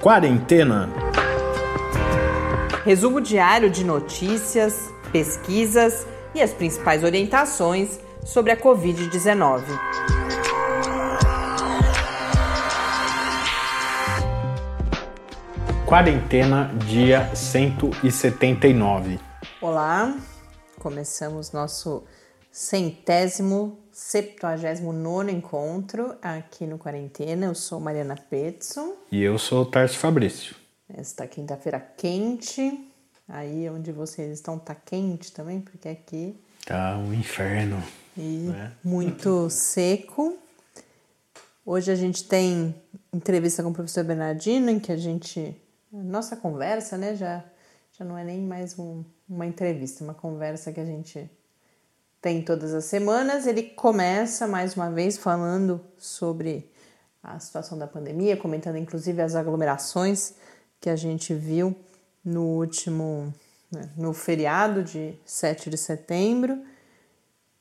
Quarentena. Resumo diário de notícias, pesquisas e as principais orientações sobre a Covid-19. Quarentena, dia 179. Olá, começamos nosso centésimo, septuagésimo nono encontro aqui no Quarentena. Eu sou Mariana Petson. E eu sou o Tarso Fabrício. Esta quinta-feira quente. Aí onde vocês estão tá quente também, porque aqui tá um inferno. E né? muito seco. Hoje a gente tem entrevista com o professor Bernardino, em que a gente. Nossa conversa, né? Já, já não é nem mais um, uma entrevista, uma conversa que a gente tem todas as semanas. Ele começa mais uma vez falando sobre a situação da pandemia, comentando inclusive as aglomerações que a gente viu no último, né, no feriado de 7 de setembro.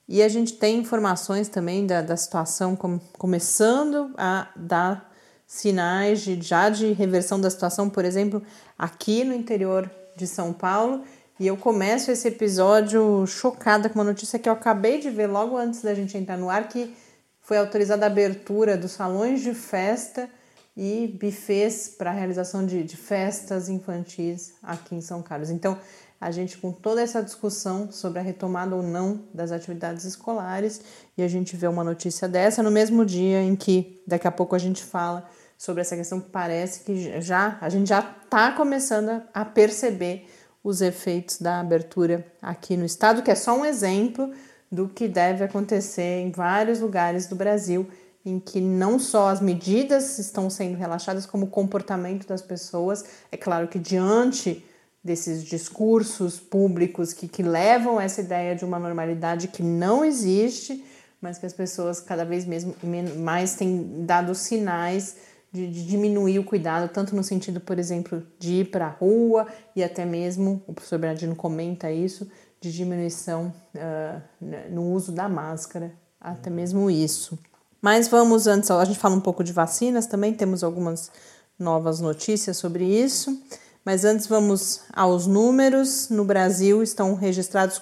E a gente tem informações também da, da situação com, começando a dar sinais de, já de reversão da situação, por exemplo, aqui no interior de São Paulo. E eu começo esse episódio chocada com uma notícia que eu acabei de ver logo antes da gente entrar no ar, que foi autorizada a abertura dos salões de festa e bufês para realização de, de festas infantis aqui em São Carlos. Então, a gente com toda essa discussão sobre a retomada ou não das atividades escolares e a gente vê uma notícia dessa no mesmo dia em que daqui a pouco a gente fala sobre essa questão que parece que já a gente já está começando a perceber os efeitos da abertura aqui no estado, que é só um exemplo do que deve acontecer em vários lugares do Brasil em que não só as medidas estão sendo relaxadas, como o comportamento das pessoas. É claro que diante desses discursos públicos que, que levam essa ideia de uma normalidade que não existe, mas que as pessoas cada vez mesmo, mais têm dado sinais de, de, diminuir o cuidado, tanto no sentido, por exemplo, de ir para a rua e até mesmo, o professor Bernardino comenta isso, de diminuição uh, no uso da máscara, até mesmo isso. Mas vamos antes, a gente fala um pouco de vacinas também, temos algumas novas notícias sobre isso. Mas antes vamos aos números. No Brasil estão registrados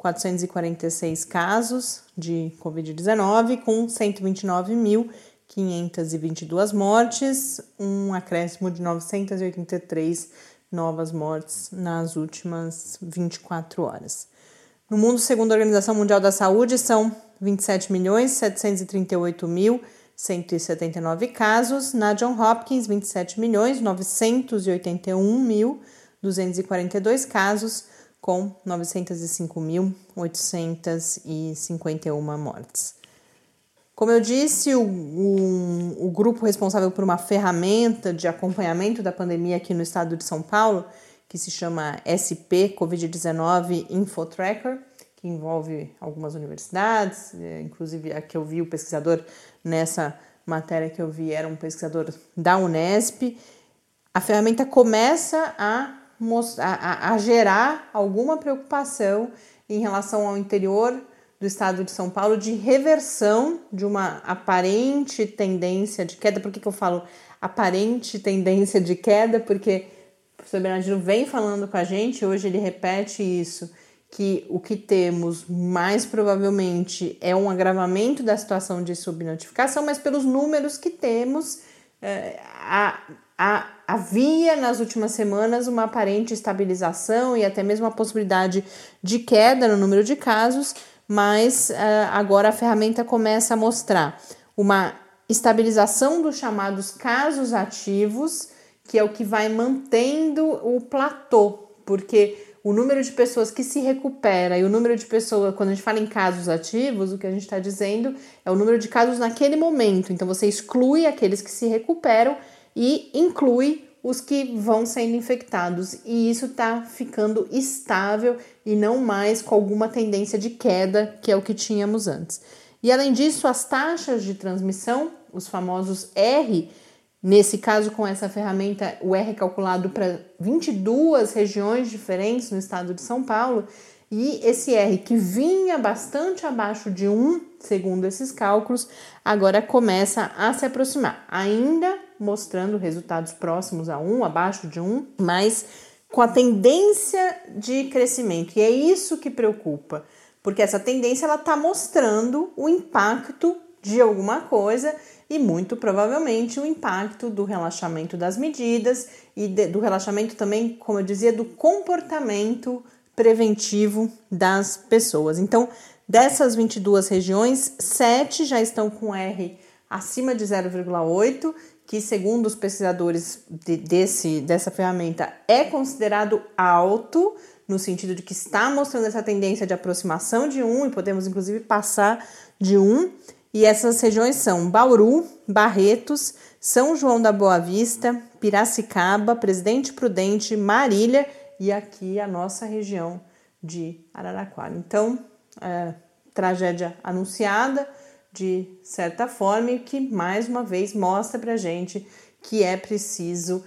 4.238.446 casos de Covid-19, com 129.522 mortes, um acréscimo de 983 novas mortes nas últimas 24 horas. No mundo, segundo a Organização Mundial da Saúde, são 27 milhões 738 mil 179 casos. Na John Hopkins, 27 milhões 981 mil 242 casos, com 905.851 mortes. Como eu disse, o, o, o grupo responsável por uma ferramenta de acompanhamento da pandemia aqui no estado de São Paulo que se chama SP Covid-19 InfoTracker, que envolve algumas universidades, é, inclusive a que eu vi o pesquisador nessa matéria que eu vi era um pesquisador da Unesp. A ferramenta começa a, a, a gerar alguma preocupação em relação ao interior do estado de São Paulo de reversão de uma aparente tendência de queda. Por que, que eu falo aparente tendência de queda? Porque professor Bernardino vem falando com a gente, hoje ele repete isso, que o que temos mais provavelmente é um agravamento da situação de subnotificação, mas pelos números que temos, é, a, a, havia nas últimas semanas uma aparente estabilização e até mesmo a possibilidade de queda no número de casos, mas é, agora a ferramenta começa a mostrar uma estabilização dos chamados casos ativos que é o que vai mantendo o platô, porque o número de pessoas que se recupera e o número de pessoas, quando a gente fala em casos ativos, o que a gente está dizendo é o número de casos naquele momento. Então você exclui aqueles que se recuperam e inclui os que vão sendo infectados. E isso está ficando estável e não mais com alguma tendência de queda, que é o que tínhamos antes. E além disso, as taxas de transmissão, os famosos R, Nesse caso, com essa ferramenta, o R é calculado para 22 regiões diferentes no estado de São Paulo, e esse R que vinha bastante abaixo de 1, segundo esses cálculos, agora começa a se aproximar, ainda mostrando resultados próximos a 1, abaixo de 1, mas com a tendência de crescimento. E é isso que preocupa, porque essa tendência ela está mostrando o impacto de alguma coisa e muito provavelmente o impacto do relaxamento das medidas e de, do relaxamento também, como eu dizia, do comportamento preventivo das pessoas. Então, dessas 22 regiões, 7 já estão com R acima de 0,8, que segundo os pesquisadores de, desse, dessa ferramenta é considerado alto, no sentido de que está mostrando essa tendência de aproximação de 1 e podemos inclusive passar de 1. E essas regiões são Bauru, Barretos, São João da Boa Vista, Piracicaba, Presidente Prudente, Marília e aqui a nossa região de Araraquara. Então, é, tragédia anunciada de certa forma e que mais uma vez mostra para gente que é preciso,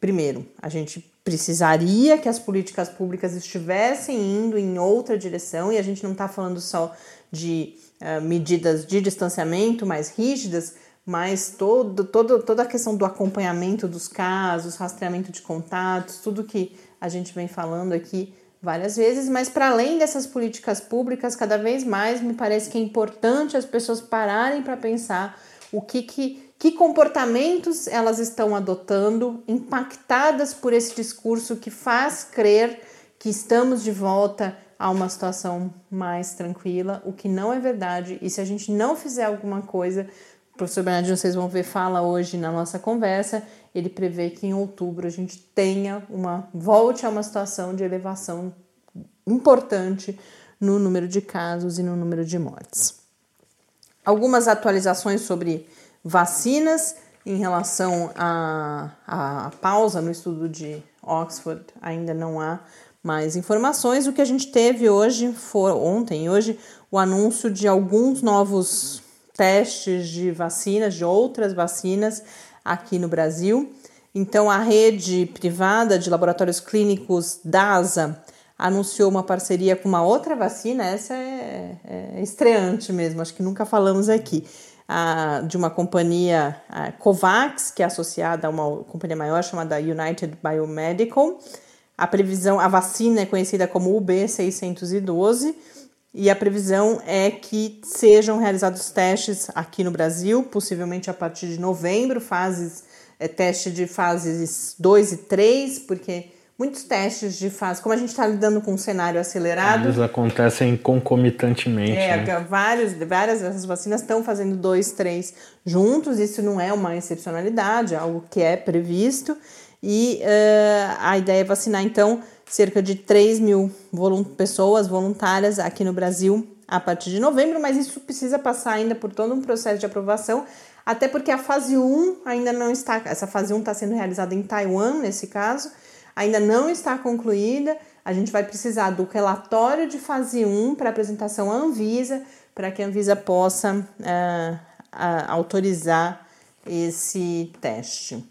primeiro, a gente precisaria que as políticas públicas estivessem indo em outra direção e a gente não está falando só de uh, medidas de distanciamento mais rígidas, mas todo, todo, toda a questão do acompanhamento dos casos, rastreamento de contatos, tudo que a gente vem falando aqui várias vezes, mas para além dessas políticas públicas, cada vez mais me parece que é importante as pessoas pararem para pensar o que, que, que comportamentos elas estão adotando, impactadas por esse discurso que faz crer que estamos de volta a uma situação mais tranquila, o que não é verdade. E se a gente não fizer alguma coisa, o professor Bernardino, vocês vão ver, fala hoje na nossa conversa, ele prevê que em outubro a gente tenha uma volte a uma situação de elevação importante no número de casos e no número de mortes. Algumas atualizações sobre vacinas em relação à, pausa no estudo de Oxford, ainda não há mais informações. O que a gente teve hoje, foi, ontem e hoje, o anúncio de alguns novos testes de vacinas, de outras vacinas aqui no Brasil. Então, a rede privada de laboratórios clínicos DASA anunciou uma parceria com uma outra vacina, essa é, é estreante mesmo, acho que nunca falamos aqui, de uma companhia Covax, que é associada a uma companhia maior chamada United Biomedical, a previsão, a vacina é conhecida como UB612 e a previsão é que sejam realizados testes aqui no Brasil, possivelmente a partir de novembro, fases é, teste de fases 2 e 3, porque muitos testes de fase, como a gente está lidando com um cenário acelerado. Eles acontecem concomitantemente. É, né? vários, várias dessas vacinas estão fazendo dois, três juntos, isso não é uma excepcionalidade, é algo que é previsto. E uh, a ideia é vacinar, então, cerca de 3 mil volunt pessoas voluntárias aqui no Brasil a partir de novembro, mas isso precisa passar ainda por todo um processo de aprovação, até porque a fase 1 ainda não está, essa fase 1 está sendo realizada em Taiwan, nesse caso, ainda não está concluída. A gente vai precisar do relatório de fase 1 para apresentação à Anvisa, para que a Anvisa possa uh, uh, autorizar esse teste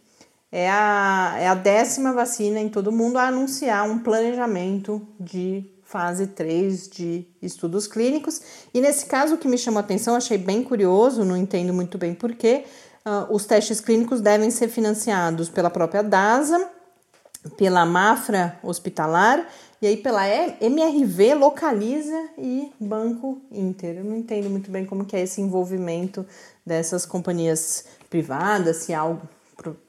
é a, é a décima vacina em todo o mundo a anunciar um planejamento de fase 3 de estudos clínicos. E nesse caso, o que me chamou a atenção, achei bem curioso, não entendo muito bem porquê, uh, os testes clínicos devem ser financiados pela própria DASA, pela Mafra Hospitalar e aí pela MRV Localiza e Banco Inter. Eu não entendo muito bem como que é esse envolvimento dessas companhias privadas, se há algo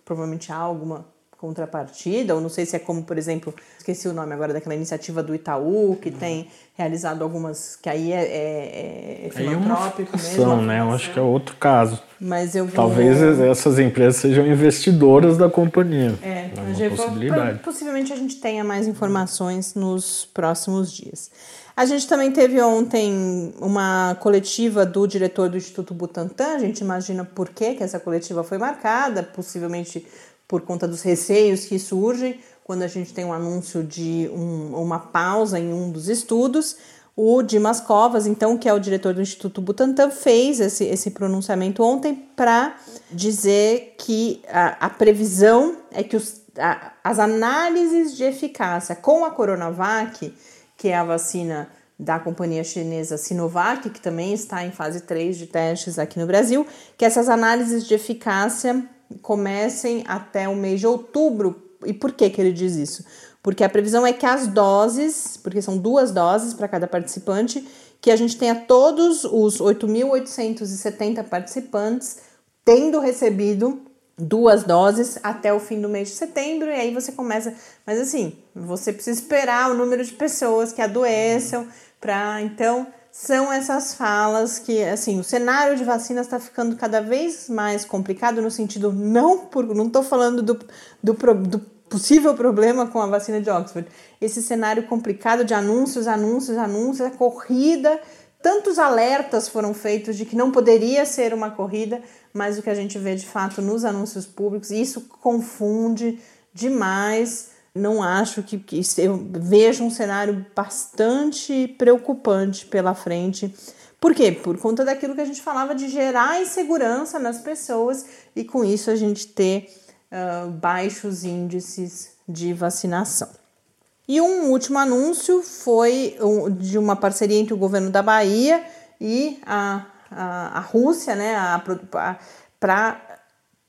provavelmente há alguma contrapartida, ou não sei se é como, por exemplo, esqueci o nome agora daquela iniciativa do Itaú, que uhum. tem realizado algumas, que aí é, é, é filantrópico aí é uma mesmo. né? Eu acho que é outro caso. Mas eu vou... Talvez essas empresas sejam investidoras da companhia. É, é uma possibilidade. Possivelmente a gente tenha mais informações nos próximos dias. A gente também teve ontem uma coletiva do diretor do Instituto Butantan. A gente imagina por que, que essa coletiva foi marcada, possivelmente por conta dos receios que surgem quando a gente tem um anúncio de um, uma pausa em um dos estudos. O Dimas Covas, então, que é o diretor do Instituto Butantan, fez esse, esse pronunciamento ontem para dizer que a, a, previsão é que os, a, as análises de eficácia com a Coronavac que é a vacina da companhia chinesa Sinovac, que também está em fase 3 de testes aqui no Brasil, que essas análises de eficácia comecem até o mês de outubro. E por que, que ele diz isso? Porque a previsão é que as doses, porque são duas doses para cada participante, que a gente tenha todos os 8.870 participantes tendo recebido duas doses até o fim do mês de setembro, e aí você começa. Mas assim, você precisa esperar o número de pessoas que adoeçam para. Então, são essas falas que, assim, o cenário de vacinas está ficando cada vez mais complicado no sentido, não por. Não estou falando do, do, do possível problema com a vacina de Oxford. Esse cenário complicado de anúncios, anúncios, anúncios, a corrida. Tantos alertas foram feitos de que não poderia ser uma corrida, mas o que a gente vê de fato nos anúncios públicos, isso confunde demais. Não acho que, que eu vejo um cenário bastante preocupante pela frente. Por quê? Por conta daquilo que a gente falava de gerar insegurança nas pessoas e com isso a gente ter uh, baixos índices de vacinação. E um último anúncio foi de uma parceria entre o governo da Bahia e a a, a Rússia, né, para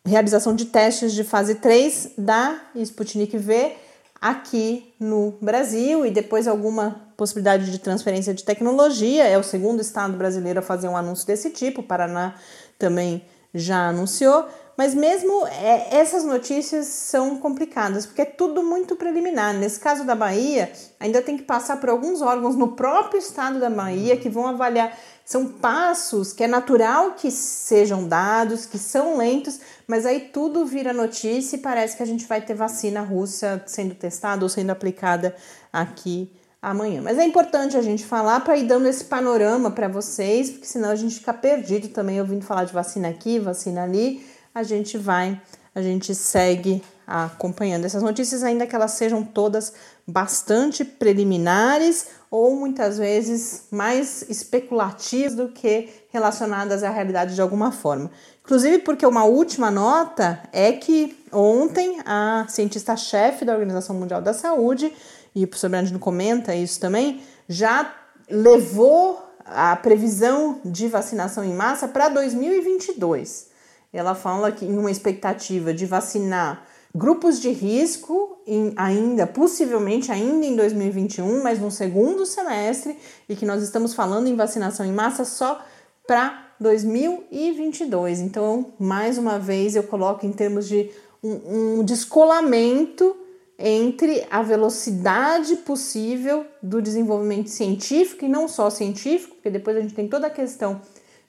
realização de testes de fase 3 da Sputnik V aqui no Brasil e depois alguma possibilidade de transferência de tecnologia. É o segundo estado brasileiro a fazer um anúncio desse tipo, o Paraná também já anunciou. Mas mesmo é, essas notícias são complicadas, porque é tudo muito preliminar. Nesse caso da Bahia, ainda tem que passar por alguns órgãos no próprio estado da Bahia que vão avaliar. São passos que é natural que sejam dados, que são lentos, mas aí tudo vira notícia e parece que a gente vai ter vacina russa sendo testada ou sendo aplicada aqui amanhã. Mas é importante a gente falar para ir dando esse panorama para vocês, porque senão a gente fica perdido também ouvindo falar de vacina aqui, vacina ali a gente vai, a gente segue acompanhando essas notícias, ainda que elas sejam todas bastante preliminares ou muitas vezes mais especulativas do que relacionadas à realidade de alguma forma. Inclusive porque uma última nota é que ontem a cientista-chefe da Organização Mundial da Saúde, e o professor Brandino comenta isso também, já levou a previsão de vacinação em massa para 2022. Ela fala que em uma expectativa de vacinar grupos de risco em, ainda, possivelmente ainda em 2021, mas no segundo semestre, e que nós estamos falando em vacinação em massa só para 2022. Então, mais uma vez, eu coloco em termos de um, um descolamento entre a velocidade possível do desenvolvimento científico e não só científico, porque depois a gente tem toda a questão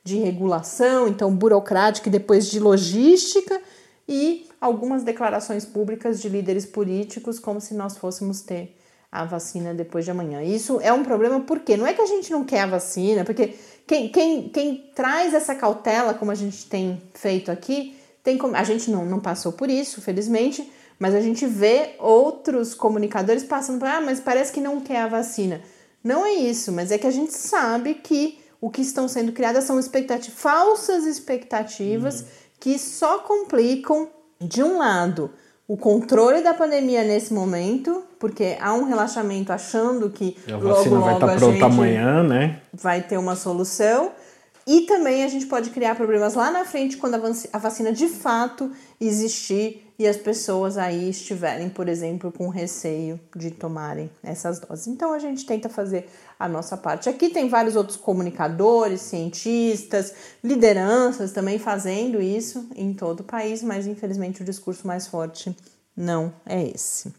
de regulação, então burocrática e depois de logística, e algumas declarações públicas de líderes políticos, como se nós fôssemos ter a vacina depois de amanhã. Isso é um problema porque não é que a gente não quer a vacina, porque quem, quem, quem traz essa cautela, como a gente tem feito aqui, tem como, a gente não, não passou por isso, felizmente, mas a gente vê outros comunicadores passando por, ah, mas parece que não quer a vacina. Não é isso, mas é que a gente sabe que o que estão sendo criadas são expectativas, falsas expectativas uhum. que só complicam, de um lado, o controle da pandemia nesse momento, porque há um relaxamento achando que a logo, vacina logo vai estar pronta amanhã, né? Vai ter uma solução. E também a gente pode criar problemas lá na frente quando a vacina de fato existir e as pessoas aí estiverem, por exemplo, com receio de tomarem essas doses. Então a gente tenta fazer a nossa parte. Aqui tem vários outros comunicadores, cientistas, lideranças também fazendo isso em todo o país, mas infelizmente o discurso mais forte não é esse.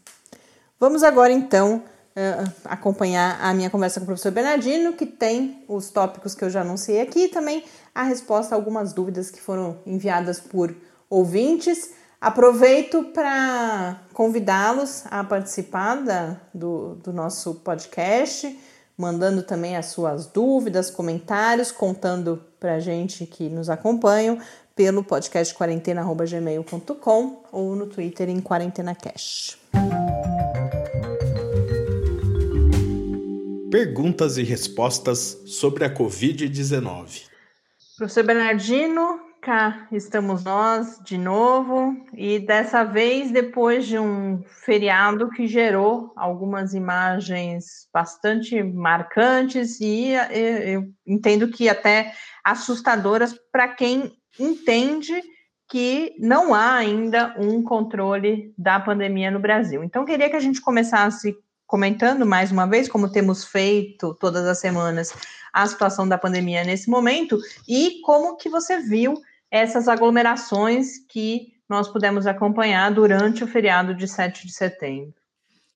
Vamos agora então uh, acompanhar a minha conversa com o professor Bernardino, que tem os tópicos que eu já anunciei aqui e também a resposta a algumas dúvidas que foram enviadas por ouvintes. Aproveito para convidá-los a participar da, do, do nosso podcast, mandando também as suas dúvidas, comentários, contando para a gente que nos acompanham pelo podcast quarentena.gmail.com ou no Twitter em QuarentenaCast. Perguntas e respostas sobre a Covid-19. Professor Bernardino, cá estamos nós de novo, e dessa vez depois de um feriado que gerou algumas imagens bastante marcantes e eu entendo que até assustadoras para quem entende que não há ainda um controle da pandemia no Brasil. Então, queria que a gente começasse comentando mais uma vez, como temos feito todas as semanas, a situação da pandemia nesse momento e como que você viu essas aglomerações que nós pudemos acompanhar durante o feriado de 7 de setembro.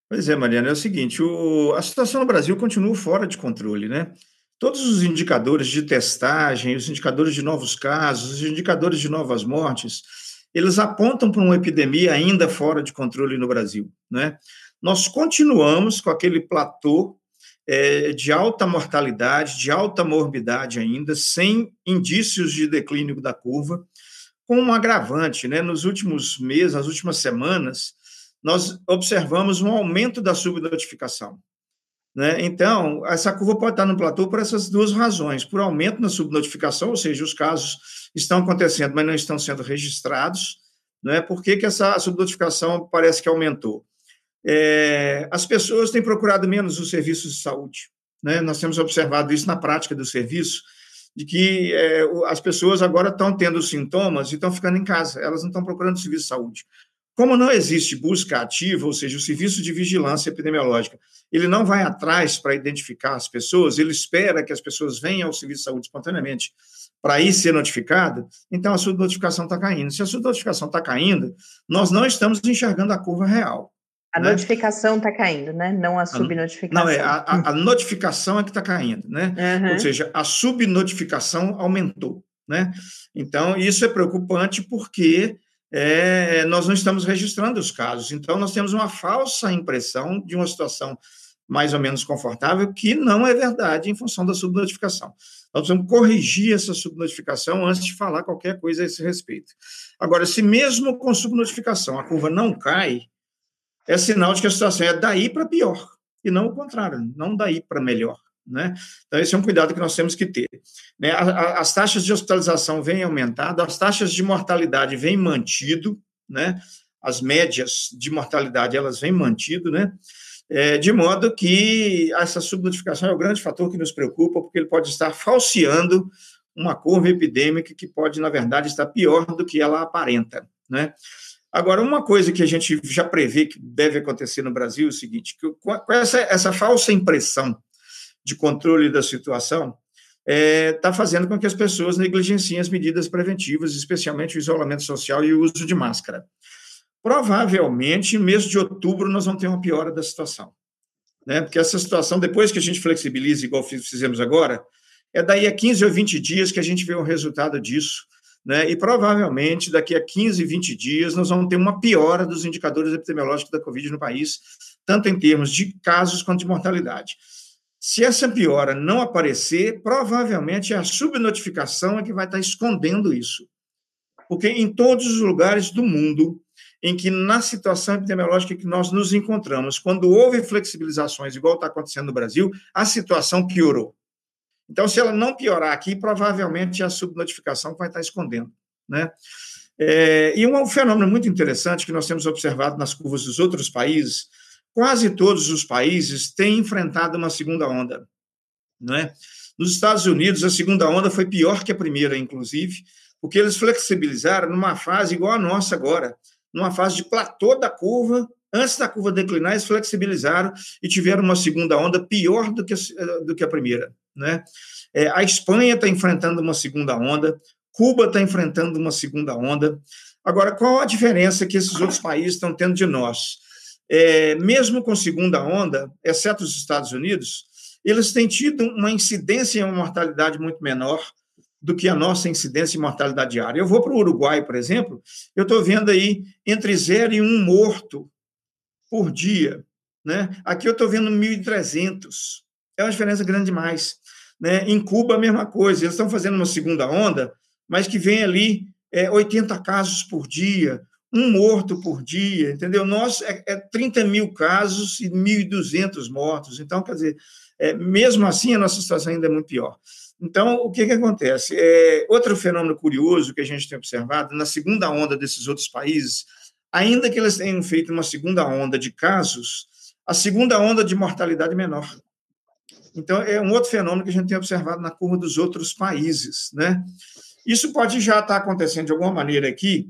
Pois é, Mariana, é o seguinte, o, a situação no Brasil continua fora de controle, né? Todos os indicadores de testagem, os indicadores de novos casos, os indicadores de novas mortes, eles apontam para uma epidemia ainda fora de controle no Brasil, né? Nós continuamos com aquele platô é, de alta mortalidade, de alta morbidade ainda, sem indícios de declínio da curva, com um agravante, né? Nos últimos meses, nas últimas semanas, nós observamos um aumento da subnotificação. Né? Então, essa curva pode estar no platô por essas duas razões: por aumento na subnotificação, ou seja, os casos estão acontecendo, mas não estão sendo registrados. Né? Por que, que essa subnotificação parece que aumentou? É, as pessoas têm procurado menos os serviços de saúde. Né? Nós temos observado isso na prática do serviço, de que é, as pessoas agora estão tendo sintomas e estão ficando em casa, elas não estão procurando serviço de saúde. Como não existe busca ativa, ou seja, o serviço de vigilância epidemiológica, ele não vai atrás para identificar as pessoas, ele espera que as pessoas venham ao serviço de saúde espontaneamente para ir ser notificado, então a sua notificação está caindo. Se a sua notificação está caindo, nós não estamos enxergando a curva real. A né? notificação está caindo, né? Não a subnotificação. Não, é a, a notificação é que está caindo, né? Uhum. Ou seja, a subnotificação aumentou, né? Então, isso é preocupante porque é, nós não estamos registrando os casos. Então, nós temos uma falsa impressão de uma situação mais ou menos confortável, que não é verdade em função da subnotificação. Nós precisamos corrigir essa subnotificação antes de falar qualquer coisa a esse respeito. Agora, se mesmo com subnotificação a curva não cai, é sinal de que a situação é daí para pior, e não o contrário, não daí para melhor. Né? Então, esse é um cuidado que nós temos que ter. Né? As taxas de hospitalização vêm aumentando, as taxas de mortalidade vêm mantido, né? as médias de mortalidade elas vêm mantido, né? É, de modo que essa subnotificação é o grande fator que nos preocupa, porque ele pode estar falseando uma curva epidêmica que pode, na verdade, estar pior do que ela aparenta. Né? Agora, uma coisa que a gente já prevê que deve acontecer no Brasil é o seguinte: que com essa, essa falsa impressão de controle da situação está é, tá fazendo com que as pessoas negligenciem as medidas preventivas, especialmente o isolamento social e o uso de máscara. Provavelmente, no mês de outubro, nós vamos ter uma piora da situação. Né? Porque essa situação, depois que a gente flexibiliza, igual fizemos agora, é daí a 15 ou 20 dias que a gente vê o resultado disso né? E provavelmente daqui a 15, 20 dias nós vamos ter uma piora dos indicadores epidemiológicos da Covid no país, tanto em termos de casos quanto de mortalidade. Se essa piora não aparecer, provavelmente é a subnotificação é que vai estar escondendo isso. Porque em todos os lugares do mundo em que, na situação epidemiológica que nós nos encontramos, quando houve flexibilizações, igual está acontecendo no Brasil, a situação piorou. Então, se ela não piorar aqui, provavelmente a subnotificação vai estar escondendo. Né? É, e um fenômeno muito interessante que nós temos observado nas curvas dos outros países, quase todos os países têm enfrentado uma segunda onda. Né? Nos Estados Unidos, a segunda onda foi pior que a primeira, inclusive, porque eles flexibilizaram numa fase igual a nossa agora, numa fase de platô da curva, antes da curva declinar, eles flexibilizaram e tiveram uma segunda onda pior do que, do que a primeira. Né? É, a Espanha está enfrentando uma segunda onda, Cuba está enfrentando uma segunda onda. Agora, qual a diferença que esses outros países estão tendo de nós? É, mesmo com segunda onda, exceto os Estados Unidos, eles têm tido uma incidência e uma mortalidade muito menor do que a nossa incidência e mortalidade diária. Eu vou para o Uruguai, por exemplo, eu estou vendo aí entre zero e um morto por dia. Né? Aqui eu estou vendo 1.300. É uma diferença grande demais. Né? Em Cuba, a mesma coisa. Eles estão fazendo uma segunda onda, mas que vem ali é, 80 casos por dia, um morto por dia, entendeu? Nós é, é 30 mil casos e 1.200 mortos. Então, quer dizer, é, mesmo assim, a nossa situação ainda é muito pior. Então, o que, que acontece? É, outro fenômeno curioso que a gente tem observado, na segunda onda desses outros países, ainda que eles tenham feito uma segunda onda de casos, a segunda onda de mortalidade é menor. Então, é um outro fenômeno que a gente tem observado na curva dos outros países, né? Isso pode já estar acontecendo de alguma maneira aqui,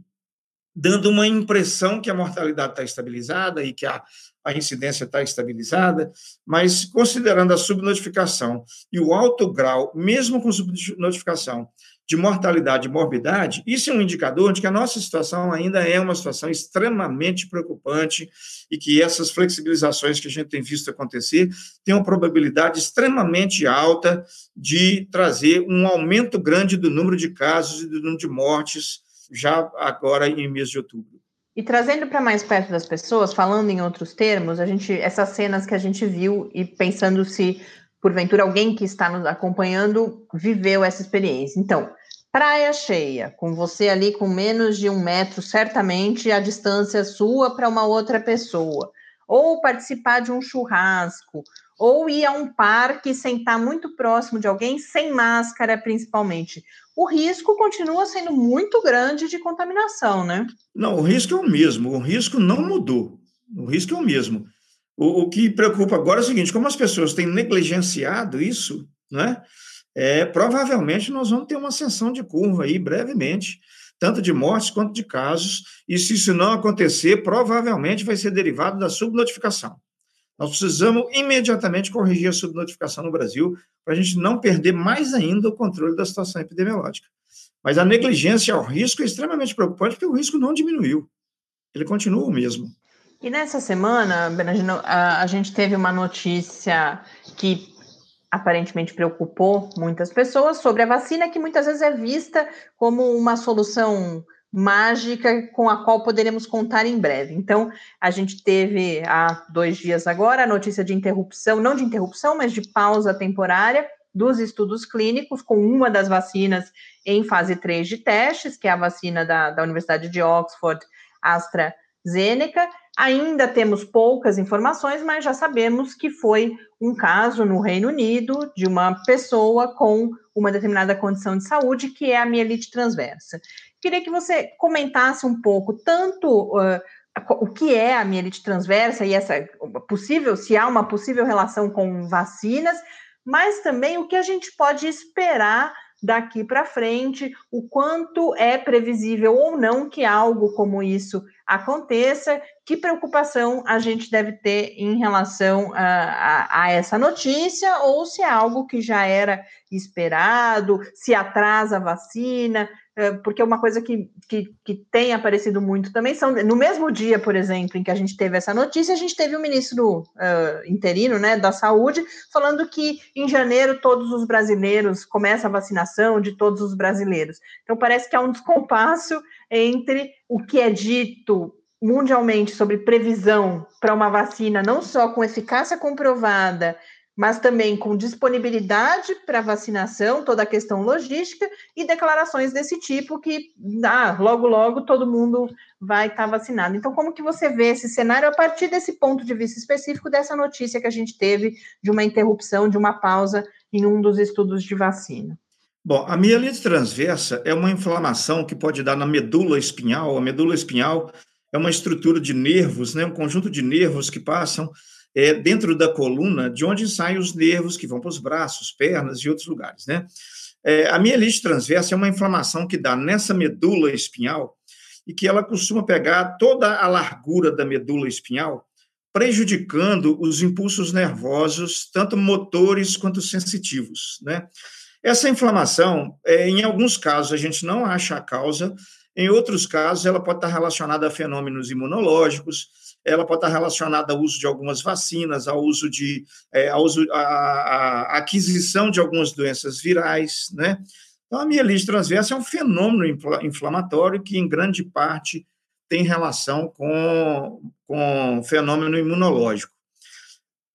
dando uma impressão que a mortalidade está estabilizada e que a, a incidência está estabilizada, mas considerando a subnotificação e o alto grau, mesmo com subnotificação, de mortalidade e morbidade, isso é um indicador de que a nossa situação ainda é uma situação extremamente preocupante e que essas flexibilizações que a gente tem visto acontecer têm uma probabilidade extremamente alta de trazer um aumento grande do número de casos e do número de mortes já agora em mês de outubro. E trazendo para mais perto das pessoas, falando em outros termos, a gente essas cenas que a gente viu e pensando se porventura alguém que está nos acompanhando viveu essa experiência. Então, praia cheia, com você ali com menos de um metro, certamente a distância sua para uma outra pessoa, ou participar de um churrasco, ou ir a um parque sentar muito próximo de alguém sem máscara, principalmente. O risco continua sendo muito grande de contaminação, né? Não, o risco é o mesmo, o risco não mudou. O risco é o mesmo. O, o que preocupa agora é o seguinte: como as pessoas têm negligenciado isso, né? É, provavelmente nós vamos ter uma ascensão de curva aí brevemente, tanto de mortes quanto de casos, e se isso não acontecer, provavelmente vai ser derivado da subnotificação. Nós precisamos imediatamente corrigir a subnotificação no Brasil para a gente não perder mais ainda o controle da situação epidemiológica. Mas a negligência ao risco é extremamente preocupante porque o risco não diminuiu. Ele continua o mesmo. E nessa semana, Bernardino, a, a gente teve uma notícia que aparentemente preocupou muitas pessoas sobre a vacina, que muitas vezes é vista como uma solução mágica com a qual poderemos contar em breve. Então, a gente teve há dois dias agora a notícia de interrupção, não de interrupção, mas de pausa temporária dos estudos clínicos com uma das vacinas em fase 3 de testes, que é a vacina da, da Universidade de Oxford, AstraZeneca, Ainda temos poucas informações, mas já sabemos que foi um caso no Reino Unido de uma pessoa com uma determinada condição de saúde, que é a mielite transversa. Queria que você comentasse um pouco tanto uh, o que é a mielite transversa e essa possível, se há uma possível relação com vacinas, mas também o que a gente pode esperar daqui para frente, o quanto é previsível ou não que algo como isso aconteça, que preocupação a gente deve ter em relação a, a, a, essa notícia, ou se é algo que já era esperado, se atrasa a vacina, é, porque uma coisa que, que, que, tem aparecido muito também são, no mesmo dia, por exemplo, em que a gente teve essa notícia, a gente teve o ministro uh, interino né, da saúde falando que em janeiro todos os brasileiros, começa a vacinação de todos os brasileiros. Então parece que há um descompasso entre o que é dito mundialmente sobre previsão para uma vacina, não só com eficácia comprovada, mas também com disponibilidade para vacinação, toda a questão logística e declarações desse tipo que ah, logo logo todo mundo vai estar tá vacinado. Então, como que você vê esse cenário a partir desse ponto de vista específico dessa notícia que a gente teve de uma interrupção, de uma pausa em um dos estudos de vacina? Bom, a mielite transversa é uma inflamação que pode dar na medula espinhal. A medula espinhal é uma estrutura de nervos, né, um conjunto de nervos que passam é, dentro da coluna, de onde saem os nervos que vão para os braços, pernas e outros lugares. Né? É, a mielite transversa é uma inflamação que dá nessa medula espinhal e que ela costuma pegar toda a largura da medula espinhal, prejudicando os impulsos nervosos, tanto motores quanto sensitivos. Né? Essa inflamação, é, em alguns casos, a gente não acha a causa, em outros casos, ela pode estar relacionada a fenômenos imunológicos, ela pode estar relacionada ao uso de algumas vacinas, ao uso de é, ao uso, a, a, aquisição de algumas doenças virais, né? Então, a mielite transversa é um fenômeno inflamatório que, em grande parte, tem relação com, com fenômeno imunológico.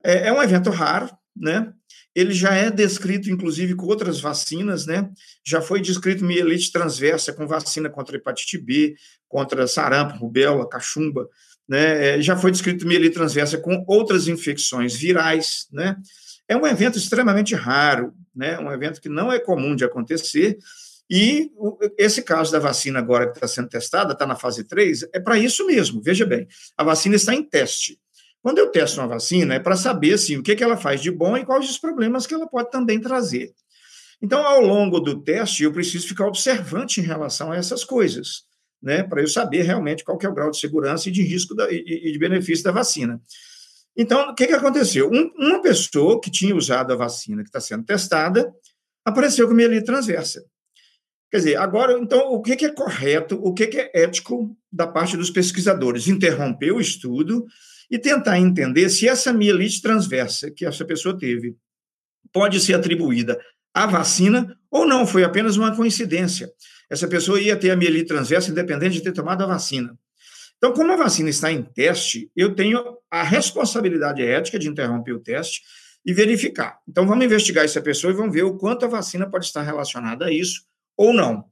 É, é um evento raro, né? Ele já é descrito, inclusive, com outras vacinas, né? Já foi descrito mielite transversa com vacina contra hepatite B, contra sarampo, rubéola, cachumba, né? É, já foi descrito mielite transversa com outras infecções virais, né? É um evento extremamente raro, né? Um evento que não é comum de acontecer. E esse caso da vacina agora que está sendo testada, está na fase 3, é para isso mesmo. Veja bem, a vacina está em teste. Quando eu testo uma vacina, é para saber assim, o que, que ela faz de bom e quais os problemas que ela pode também trazer. Então, ao longo do teste, eu preciso ficar observante em relação a essas coisas, né, para eu saber realmente qual que é o grau de segurança e de risco da, e, de benefício da vacina. Então, o que, que aconteceu? Um, uma pessoa que tinha usado a vacina que está sendo testada apareceu com mielite transversa. Quer dizer, agora, então, o que, que é correto, o que, que é ético da parte dos pesquisadores? Interromper o estudo e tentar entender se essa mielite transversa que essa pessoa teve pode ser atribuída à vacina ou não, foi apenas uma coincidência. Essa pessoa ia ter a mielite transversa independente de ter tomado a vacina. Então, como a vacina está em teste, eu tenho a responsabilidade ética de interromper o teste e verificar. Então, vamos investigar essa pessoa e vamos ver o quanto a vacina pode estar relacionada a isso ou não.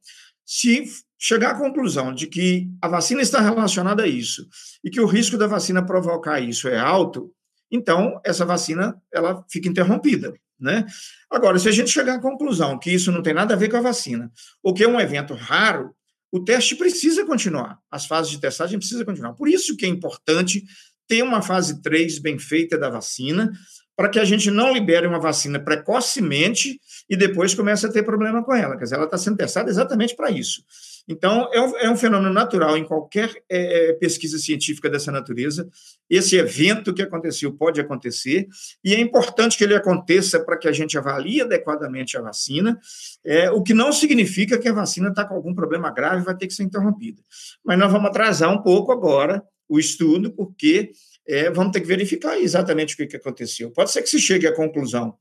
Se chegar à conclusão de que a vacina está relacionada a isso e que o risco da vacina provocar isso é alto, então essa vacina ela fica interrompida. Né? Agora, se a gente chegar à conclusão que isso não tem nada a ver com a vacina, ou que é um evento raro, o teste precisa continuar, as fases de testagem precisam continuar. Por isso que é importante ter uma fase 3 bem feita da vacina, para que a gente não libere uma vacina precocemente e depois comece a ter problema com ela. Quer dizer, ela está sendo testada exatamente para isso. Então, é um, é um, fenômeno natural em qualquer é, é, pesquisa científica dessa natureza. Esse evento que aconteceu pode acontecer, e é importante que ele aconteça para que a gente avalie adequadamente a vacina, é, o que não significa que a vacina está com algum problema grave e vai ter que ser interrompida. Mas nós vamos atrasar um pouco agora o estudo, porque é, vamos ter que verificar exatamente o que, que aconteceu. Pode ser que se chegue à conclusão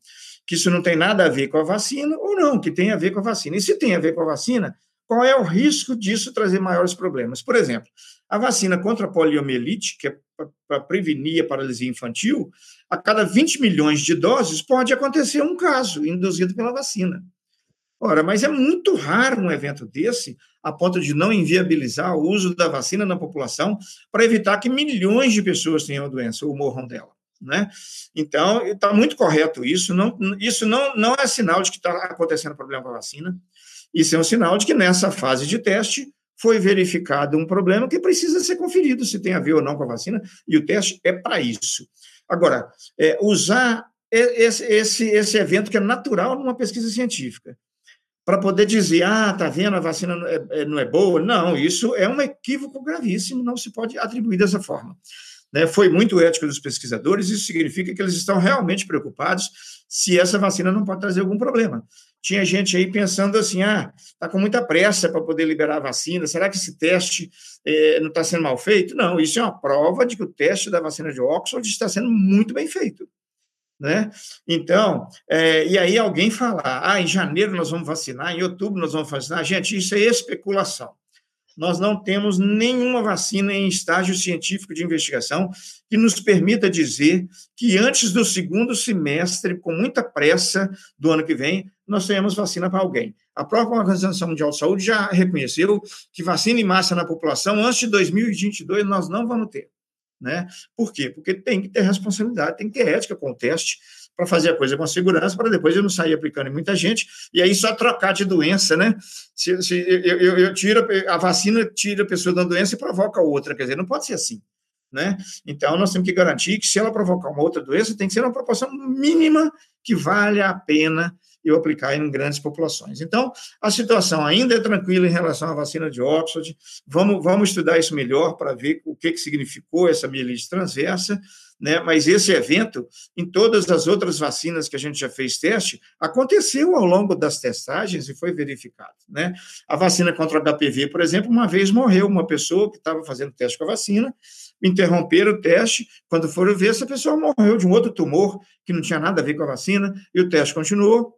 que isso não tem nada a ver com a vacina, ou não, que tem a ver com a vacina. E se tem a ver com a vacina, qual é o risco disso trazer maiores problemas? Por exemplo, a vacina contra a poliomielite, que é para prevenir a paralisia infantil, a cada 20 milhões de doses pode acontecer um caso induzido pela vacina. Ora, mas é muito raro um evento desse, a ponto de não inviabilizar o uso da vacina na população para evitar que milhões de pessoas tenham a doença ou morram dela. Né? Então, está muito correto isso. Não, isso não, não é sinal de que está acontecendo problema com a vacina. Isso é um sinal de que nessa fase de teste foi verificado um problema que precisa ser conferido se tem a ver ou não com a vacina, e o teste é para isso. Agora, é, usar esse, esse, esse evento que é natural numa pesquisa científica para poder dizer, ah, tá vendo, a vacina não é, é, não é, boa. Não, isso é um equívoco gravíssimo, não se pode atribuir dessa forma. Né? Foi muito ético dos pesquisadores, isso significa que eles estão realmente preocupados se essa vacina não pode trazer algum problema. Tinha gente aí pensando assim, ah, está com muita pressa para poder liberar a vacina, será que esse teste é, não está sendo mal feito? Não, isso é uma prova de que o teste da vacina de Oxford está sendo muito bem feito. Né? Então, é, e aí alguém falar, ah, em janeiro nós vamos vacinar, em outubro nós vamos vacinar, gente, isso é especulação. Nós não temos nenhuma vacina em estágio científico de investigação que nos permita dizer que antes do segundo semestre, com muita pressa do ano que vem, nós tenhamos vacina para alguém. A própria Organização Mundial de Saúde já reconheceu que vacina em massa na população antes de 2022 nós não vamos ter. Né? Por quê? Porque tem que ter responsabilidade, tem que ter ética com o teste para fazer a coisa com segurança, para depois eu não sair aplicando em muita gente, e aí só trocar de doença, né? Se, se eu, eu, eu tiro a vacina, tira a pessoa da doença e provoca outra, quer dizer, não pode ser assim. Né? Então, nós temos que garantir que, se ela provocar uma outra doença, tem que ser uma proporção mínima que vale a pena eu aplicar em grandes populações. Então, a situação ainda é tranquila em relação à vacina de Oxford. Vamos, vamos estudar isso melhor para ver o que, que significou essa mielite transversa, né? Mas esse evento, em todas as outras vacinas que a gente já fez teste, aconteceu ao longo das testagens e foi verificado, né? A vacina contra o HPV, por exemplo, uma vez morreu uma pessoa que estava fazendo teste com a vacina, interromperam o teste, quando foram ver, essa pessoa morreu de um outro tumor que não tinha nada a ver com a vacina, e o teste continuou,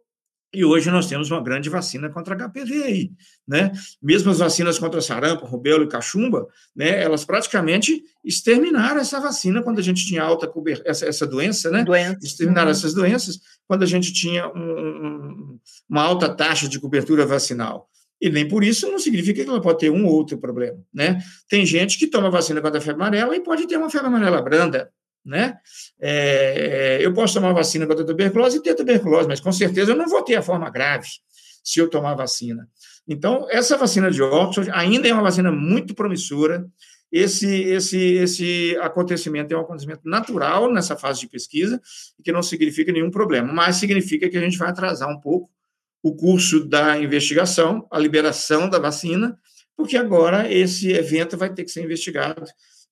e hoje nós temos uma grande vacina contra HPV aí, né? Mesmo as vacinas contra sarampo, rubéola e cachumba, né? Elas praticamente exterminaram essa vacina quando a gente tinha alta cobertura, essa, essa doença, né? Doença. Exterminaram uhum. essas doenças quando a gente tinha um, um, uma alta taxa de cobertura vacinal. E nem por isso não significa que ela pode ter um ou outro problema, né? Tem gente que toma vacina contra a febre amarela e pode ter uma febre amarela branda, né? É, eu posso tomar vacina contra a tuberculose e ter tuberculose, mas com certeza eu não vou ter a forma grave se eu tomar vacina. Então, essa vacina de Oxford ainda é uma vacina muito promissora. Esse, esse, esse acontecimento é um acontecimento natural nessa fase de pesquisa, que não significa nenhum problema, mas significa que a gente vai atrasar um pouco o curso da investigação, a liberação da vacina, porque agora esse evento vai ter que ser investigado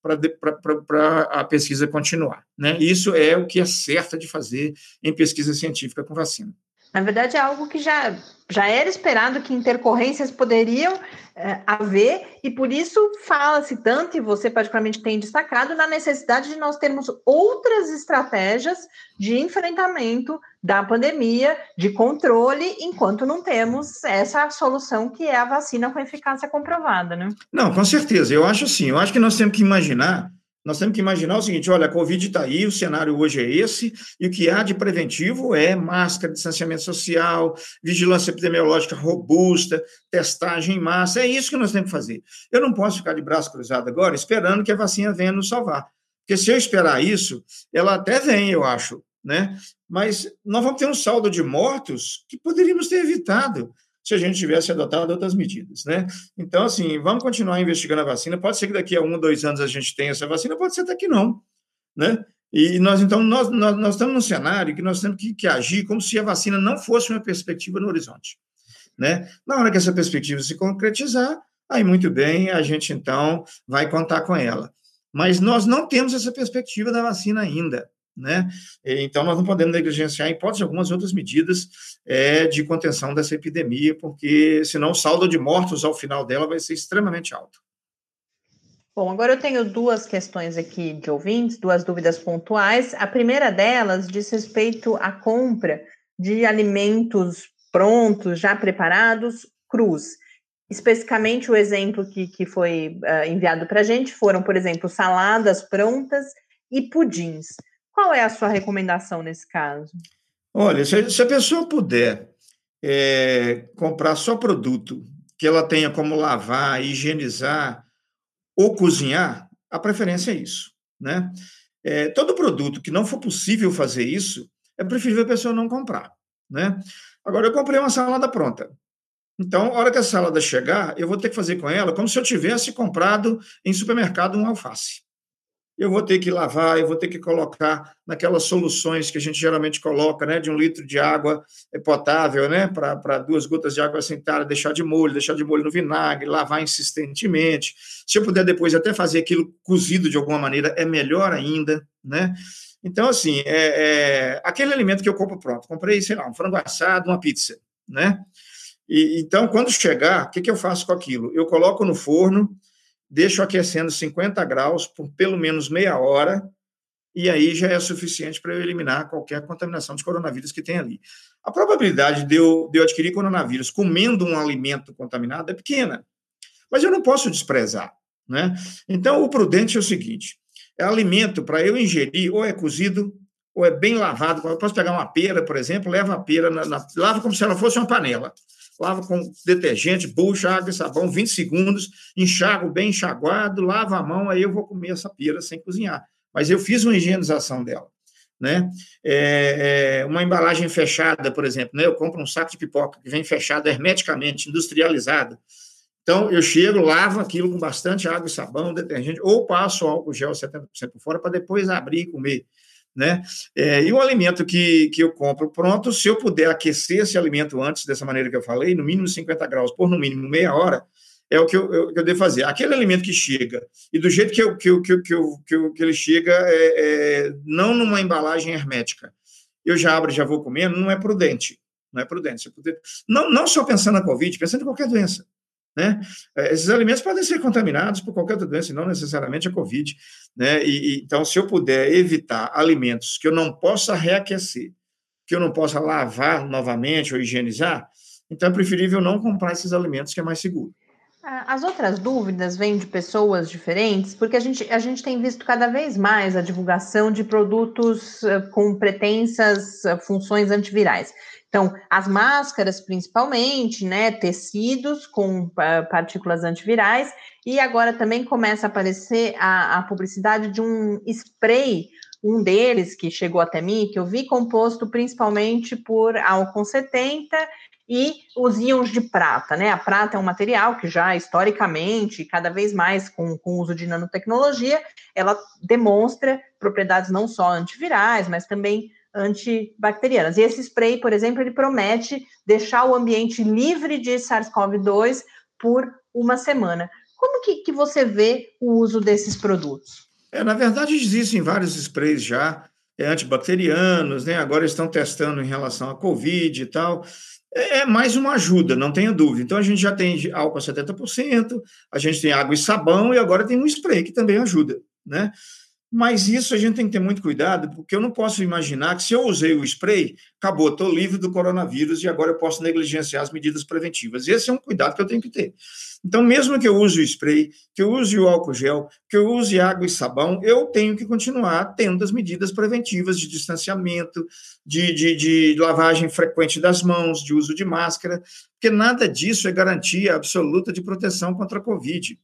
para a pesquisa continuar. Né? Isso é o que é certo de fazer em pesquisa científica com vacina. Na verdade, é algo que já, já era esperado que intercorrências poderiam é, haver, e por isso fala-se tanto, e você particularmente tem destacado, na necessidade de nós termos outras estratégias de enfrentamento da pandemia, de controle, enquanto não temos essa solução que é a vacina com eficácia comprovada, né? Não, com certeza. Eu acho assim, eu acho que nós temos que imaginar nós temos que imaginar o seguinte: olha, a Covid está aí, o cenário hoje é esse, e o que há de preventivo é máscara, distanciamento social, vigilância epidemiológica robusta, testagem em massa. É isso que nós temos que fazer. Eu não posso ficar de braço cruzado agora esperando que a vacina venha nos salvar. Porque se eu esperar isso, ela até vem, eu acho, né? Mas nós vamos ter um saldo de mortos que poderíamos ter evitado se a gente tivesse adotado outras medidas, né? Então, assim, vamos continuar investigando a vacina. Pode ser que daqui a um, dois anos a gente tenha essa vacina, pode ser até que não, né? E nós, então, nós, nós, nós estamos num cenário que nós temos que, que agir como se a vacina não fosse uma perspectiva no horizonte, né? Na hora que essa perspectiva se concretizar, aí muito bem, a gente então vai contar com ela. Mas nós não temos essa perspectiva da vacina ainda né? Então, nós não podemos negligenciar, em hipótese, algumas outras medidas é, de contenção dessa epidemia, porque senão o saldo de mortos ao final dela vai ser extremamente alto. Bom, agora eu tenho duas questões aqui de ouvintes, duas dúvidas pontuais. A primeira delas diz respeito à compra de alimentos prontos, já preparados, crus. Especificamente, o exemplo que, que foi uh, enviado para a gente foram, por exemplo, saladas prontas e pudins. Qual é a sua recomendação nesse caso? Olha, se, se a pessoa puder é, comprar só produto que ela tenha como lavar, higienizar ou cozinhar, a preferência é isso, né? É, todo produto que não for possível fazer isso, é preferível a pessoa não comprar, né? Agora, eu comprei uma salada pronta. Então, a hora que a salada chegar, eu vou ter que fazer com ela como se eu tivesse comprado em supermercado um alface eu vou ter que lavar, eu vou ter que colocar naquelas soluções que a gente geralmente coloca, né, de um litro de água potável, né, para duas gotas de água sentada, deixar de molho, deixar de molho no vinagre, lavar insistentemente. Se eu puder depois até fazer aquilo cozido de alguma maneira, é melhor ainda, né? Então, assim, é, é aquele alimento que eu compro pronto, comprei, sei lá, um frango assado, uma pizza, né? E, então, quando chegar, o que, que eu faço com aquilo? Eu coloco no forno, deixo aquecendo 50 graus por pelo menos meia hora, e aí já é suficiente para eu eliminar qualquer contaminação de coronavírus que tem ali. A probabilidade de eu, de eu adquirir coronavírus comendo um alimento contaminado é pequena, mas eu não posso desprezar. Né? Então, o prudente é o seguinte: é alimento para eu ingerir, ou é cozido, ou é bem lavado. Eu posso pegar uma pera, por exemplo, leva a pera, na, na, lava como se ela fosse uma panela lava com detergente, bucha, água e sabão, 20 segundos, enxago bem enxaguado, lava a mão, aí eu vou comer essa pira sem cozinhar. Mas eu fiz uma higienização dela. Né? É, é, uma embalagem fechada, por exemplo, né? eu compro um saco de pipoca que vem fechado hermeticamente, industrializado. Então, eu chego, lavo aquilo com bastante água e sabão, detergente, ou passo álcool gel 70% por fora para depois abrir e comer né? É, e um alimento que, que eu compro pronto, se eu puder aquecer esse alimento antes, dessa maneira que eu falei, no mínimo 50 graus por no mínimo meia hora, é o que eu, eu, que eu devo fazer. Aquele alimento que chega, e do jeito que, eu, que, eu, que, eu, que, eu, que, ele chega, é, é, não numa embalagem hermética, eu já abro e já vou comendo, não é prudente. Não é prudente. Não, não só pensando na Covid, pensando em qualquer doença. Né? É, esses alimentos podem ser contaminados por qualquer outra doença, não necessariamente a Covid. Né? E, e, então, se eu puder evitar alimentos que eu não possa reaquecer, que eu não possa lavar novamente ou higienizar, então é preferível não comprar esses alimentos, que é mais seguro. As outras dúvidas vêm de pessoas diferentes, porque a gente, a gente tem visto cada vez mais a divulgação de produtos eh, com pretensas eh, funções antivirais. Então, as máscaras, principalmente, né, tecidos com uh, partículas antivirais, e agora também começa a aparecer a, a publicidade de um spray um deles que chegou até mim, que eu vi composto principalmente por álcool 70 e os íons de prata, né? A prata é um material que já historicamente, cada vez mais com, com o uso de nanotecnologia, ela demonstra propriedades não só antivirais, mas também antibacterianas. E esse spray, por exemplo, ele promete deixar o ambiente livre de SARS-CoV-2 por uma semana. Como que, que você vê o uso desses produtos? É, na verdade, existem vários sprays já é, antibacterianos, né? Agora estão testando em relação à Covid e tal. É, é mais uma ajuda, não tenha dúvida. Então, a gente já tem álcool a 70%, a gente tem água e sabão, e agora tem um spray que também ajuda, né? Mas isso a gente tem que ter muito cuidado, porque eu não posso imaginar que se eu usei o spray, acabou, estou livre do coronavírus e agora eu posso negligenciar as medidas preventivas. Esse é um cuidado que eu tenho que ter. Então, mesmo que eu use o spray, que eu use o álcool gel, que eu use água e sabão, eu tenho que continuar tendo as medidas preventivas de distanciamento, de, de, de lavagem frequente das mãos, de uso de máscara, porque nada disso é garantia absoluta de proteção contra a Covid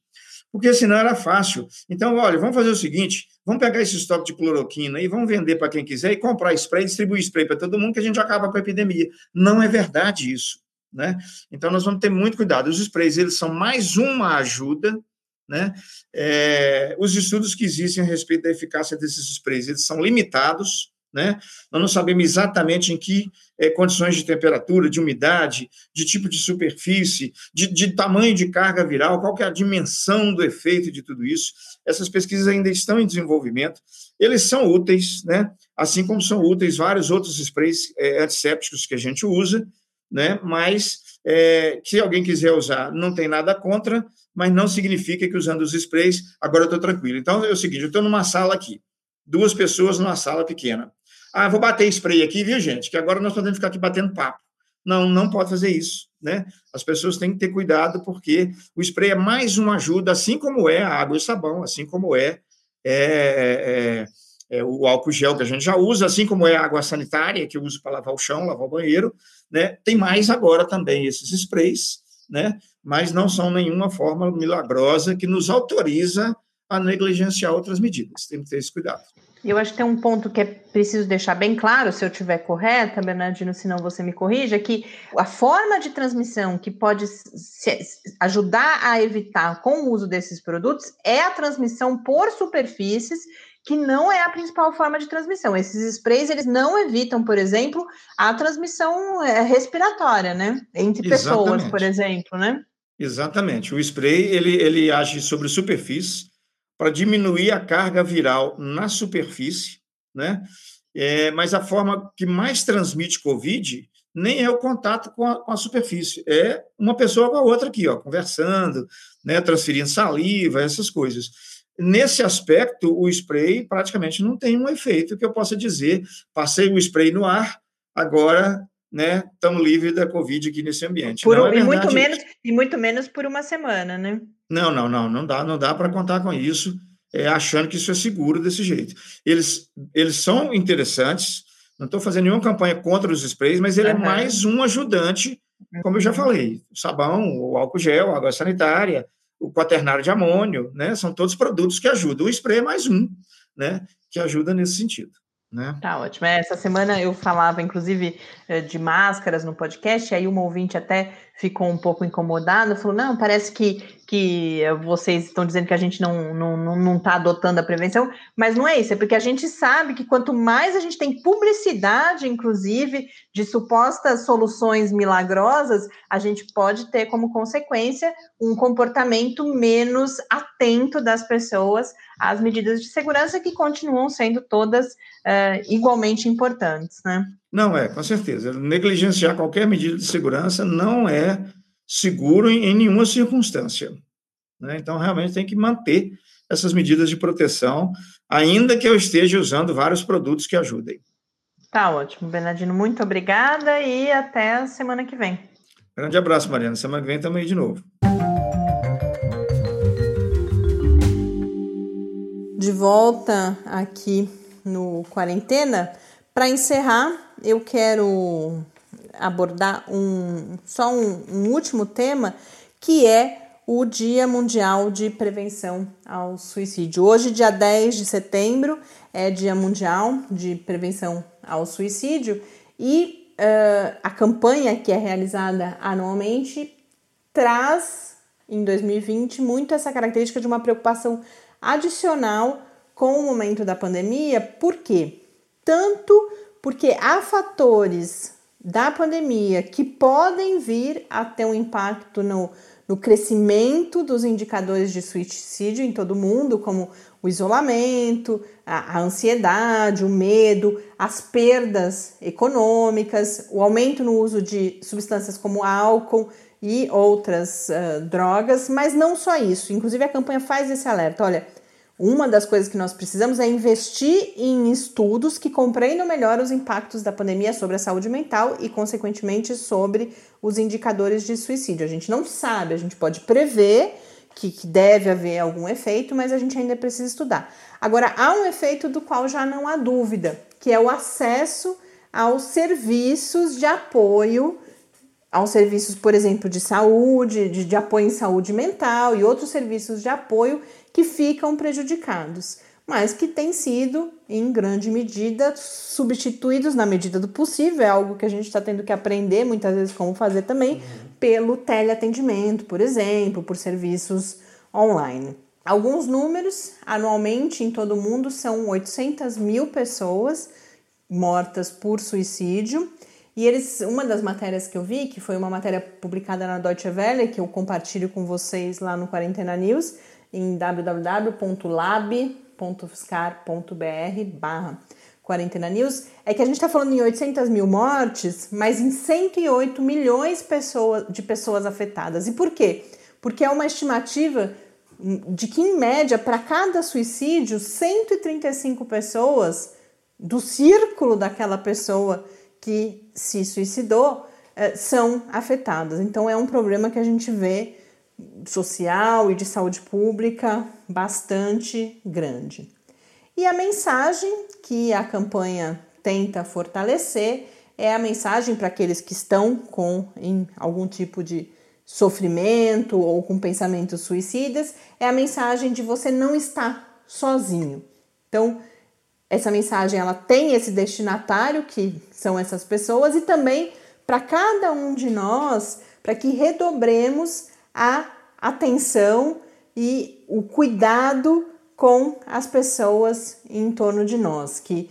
porque senão era fácil. Então, olha, vamos fazer o seguinte: vamos pegar esse estoque de cloroquina e vamos vender para quem quiser e comprar spray, distribuir spray para todo mundo, que a gente acaba com a epidemia. Não é verdade isso. Né? Então, nós vamos ter muito cuidado. Os sprays, eles são mais uma ajuda, né? É, os estudos que existem a respeito da eficácia desses sprays, eles são limitados, né? Nós não sabemos exatamente em que é, condições de temperatura, de umidade, de tipo de superfície, de, de, tamanho de carga viral, qual que é a dimensão do efeito de tudo isso. Essas pesquisas ainda estão em desenvolvimento. Eles são úteis, né? assim como são úteis vários outros sprays é, antissépticos que a gente usa, né? mas é, se alguém quiser usar, não tem nada contra, mas não significa que usando os sprays, agora eu estou tranquilo. Então, é o seguinte, eu estou numa sala aqui, duas pessoas numa sala pequena. Ah, vou bater spray aqui, viu, gente? Que agora nós podemos ficar aqui batendo papo. Não, não pode fazer isso, né? As pessoas têm que ter cuidado, porque o spray é mais uma ajuda, assim como é a água e o sabão, assim como é, é, é, é o álcool gel que a gente já usa, assim como é a água sanitária, que eu uso para lavar o chão, lavar o banheiro, né? Tem mais agora também esses sprays, né? Mas não são nenhuma forma milagrosa que nos autoriza a negligenciar outras medidas. Tem que ter esse cuidado. Eu acho que tem um ponto que é preciso deixar bem claro, se eu estiver correta, Bernardino, se não você me corrija, que a forma de transmissão que pode ajudar a evitar com o uso desses produtos é a transmissão por superfícies, que não é a principal forma de transmissão. Esses sprays, eles não evitam, por exemplo, a transmissão é, respiratória, né? Entre Exatamente. pessoas, por exemplo, né? Exatamente. O spray, ele, ele age sobre superfície, para diminuir a carga viral na superfície, né? É, mas a forma que mais transmite Covid nem é o contato com a, com a, superfície, é uma pessoa com a outra aqui, ó, conversando, né, transferindo saliva, essas coisas. Nesse aspecto, o spray praticamente não tem um efeito que eu possa dizer, passei o spray no ar, agora né, estamos livres da Covid aqui nesse ambiente. Por, não, é e, muito menos, e muito menos por uma semana, né? Não, não, não, não dá, não dá para contar com isso, é, achando que isso é seguro desse jeito. Eles, eles são interessantes, não estou fazendo nenhuma campanha contra os sprays, mas ele uhum. é mais um ajudante, como eu já falei, o sabão, o álcool gel, a água sanitária, o quaternário de amônio, né, são todos produtos que ajudam. O spray é mais um, né, que ajuda nesse sentido. Né? Tá ótimo. É, essa semana eu falava, inclusive, eh, de máscaras no podcast, aí uma ouvinte até ficou um pouco incomodada, falou: não, parece que, que vocês estão dizendo que a gente não está não, não tá adotando a prevenção, mas não é isso, é porque a gente sabe que quanto mais a gente tem publicidade, inclusive, de supostas soluções milagrosas, a gente pode ter como consequência um comportamento menos atento das pessoas às medidas de segurança que continuam sendo todas uh, igualmente importantes, né? Não é, com certeza. Negligenciar qualquer medida de segurança não é seguro em, em nenhuma circunstância. Né? Então, realmente tem que manter essas medidas de proteção, ainda que eu esteja usando vários produtos que ajudem. Tá ótimo, Bernardino. Muito obrigada e até a semana que vem. Grande abraço, Mariana. Semana que vem estamos aí de novo. De volta aqui no Quarentena. Para encerrar, eu quero abordar um, só um, um último tema, que é o Dia Mundial de Prevenção ao Suicídio. Hoje, dia 10 de setembro, é Dia Mundial de Prevenção ao Suicídio e uh, a campanha que é realizada anualmente traz, em 2020, muito essa característica de uma preocupação adicional com o momento da pandemia. Por quê? Tanto porque há fatores da pandemia que podem vir a ter um impacto no, no crescimento dos indicadores de suicídio em todo o mundo, como o isolamento, a, a, ansiedade, o medo, as perdas econômicas, o aumento no uso de substâncias como álcool e outras uh, drogas, mas não só isso. Inclusive a campanha faz esse alerta. Olha, uma das coisas que nós precisamos é investir em estudos que compreendam melhor os impactos da pandemia sobre a saúde mental e, consequentemente, sobre os indicadores de suicídio. A gente não sabe, a gente pode prever que, que deve haver algum efeito, mas a gente ainda precisa estudar. Agora, há um efeito do qual já não há dúvida, que é o acesso aos serviços de apoio aos serviços, por exemplo, de saúde, de, de, apoio em saúde mental e outros serviços de apoio que ficam prejudicados, mas que têm sido, em grande medida, substituídos na medida do possível. É algo que a gente está tendo que aprender muitas vezes como fazer também, uhum. pelo teleatendimento, por exemplo, por serviços online. Alguns números, anualmente em todo o mundo, são 800 mil pessoas mortas por suicídio. E eles, uma das matérias que eu vi, que foi uma matéria publicada na Deutsche Welle, que eu compartilho com vocês lá no Quarentena News, em www.lab.fiscar.br barra Quarentena News, é que a gente está falando em 800 mil mortes, mas em 108 milhões de pessoas afetadas. E por quê? Porque é uma estimativa de que, em média, para cada suicídio, 135 pessoas do círculo daquela pessoa que se suicidou eh, são afetadas. Então, é um problema que a gente vê social e de saúde pública bastante grande. E a mensagem que a campanha tenta fortalecer é a mensagem para aqueles que estão com algum tipo de sofrimento ou com pensamentos suicidas, é a mensagem de você não estar sozinho. Então, essa mensagem ela tem esse destinatário que são essas pessoas e também para cada um de nós, para que redobremos a atenção e o cuidado com as pessoas em torno de nós, que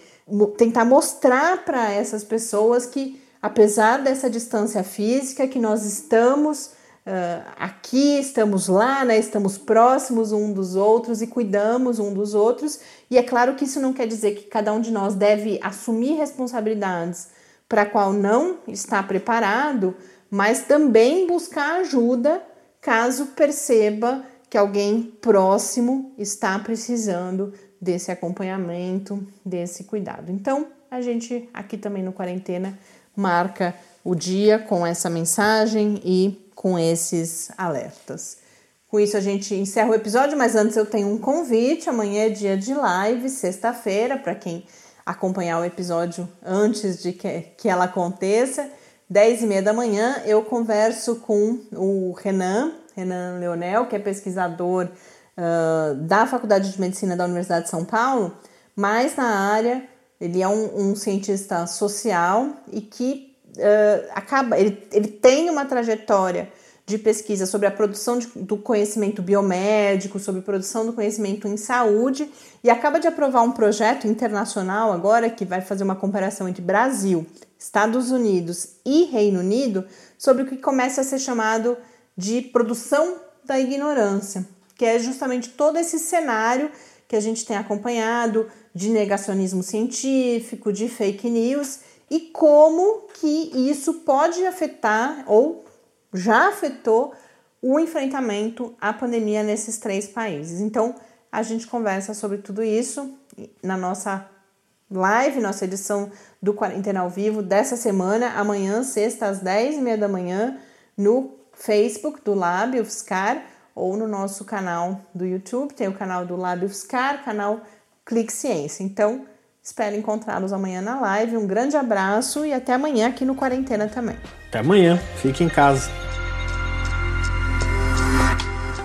tentar mostrar para essas pessoas que apesar dessa distância física que nós estamos uh, aqui, estamos lá, né, estamos próximos um dos outros e cuidamos um dos outros. E é claro que isso não quer dizer que cada um de nós deve assumir responsabilidades para a qual não está preparado, mas também buscar ajuda caso perceba que alguém próximo está precisando desse acompanhamento, desse cuidado. Então, a gente aqui também no quarentena marca o dia com essa mensagem e com esses alertas. Com isso a gente encerra o episódio, mas antes eu tenho um convite. Amanhã é dia de live, sexta-feira, para quem acompanhar o episódio antes de que, que ela aconteça. 10 e meia da manhã, eu converso com o Renan, Renan Leonel, que é pesquisador uh, da Faculdade de Medicina da Universidade de São Paulo, mas na área, ele é um, um cientista social e que uh, acaba, ele, ele tem uma trajetória de pesquisa sobre a produção de, do conhecimento biomédico, sobre produção do conhecimento em saúde, e acaba de aprovar um projeto internacional agora que vai fazer uma comparação entre Brasil, Estados Unidos e Reino Unido sobre o que começa a ser chamado de produção da ignorância, que é justamente todo esse cenário que a gente tem acompanhado de negacionismo científico, de fake news e como que isso pode afetar ou já afetou o enfrentamento à pandemia nesses três países. Então, a gente conversa sobre tudo isso na nossa live, nossa edição do Quarentena ao Vivo dessa semana, amanhã, sexta, às 10h30 da manhã, no Facebook do Lab UFSCar ou no nosso canal do YouTube. Tem o canal do Lab UFSCar, canal Clique Ciência. Então, espero encontrá-los amanhã na live. Um grande abraço e até amanhã aqui no Quarentena também. Até amanhã. Fique em casa.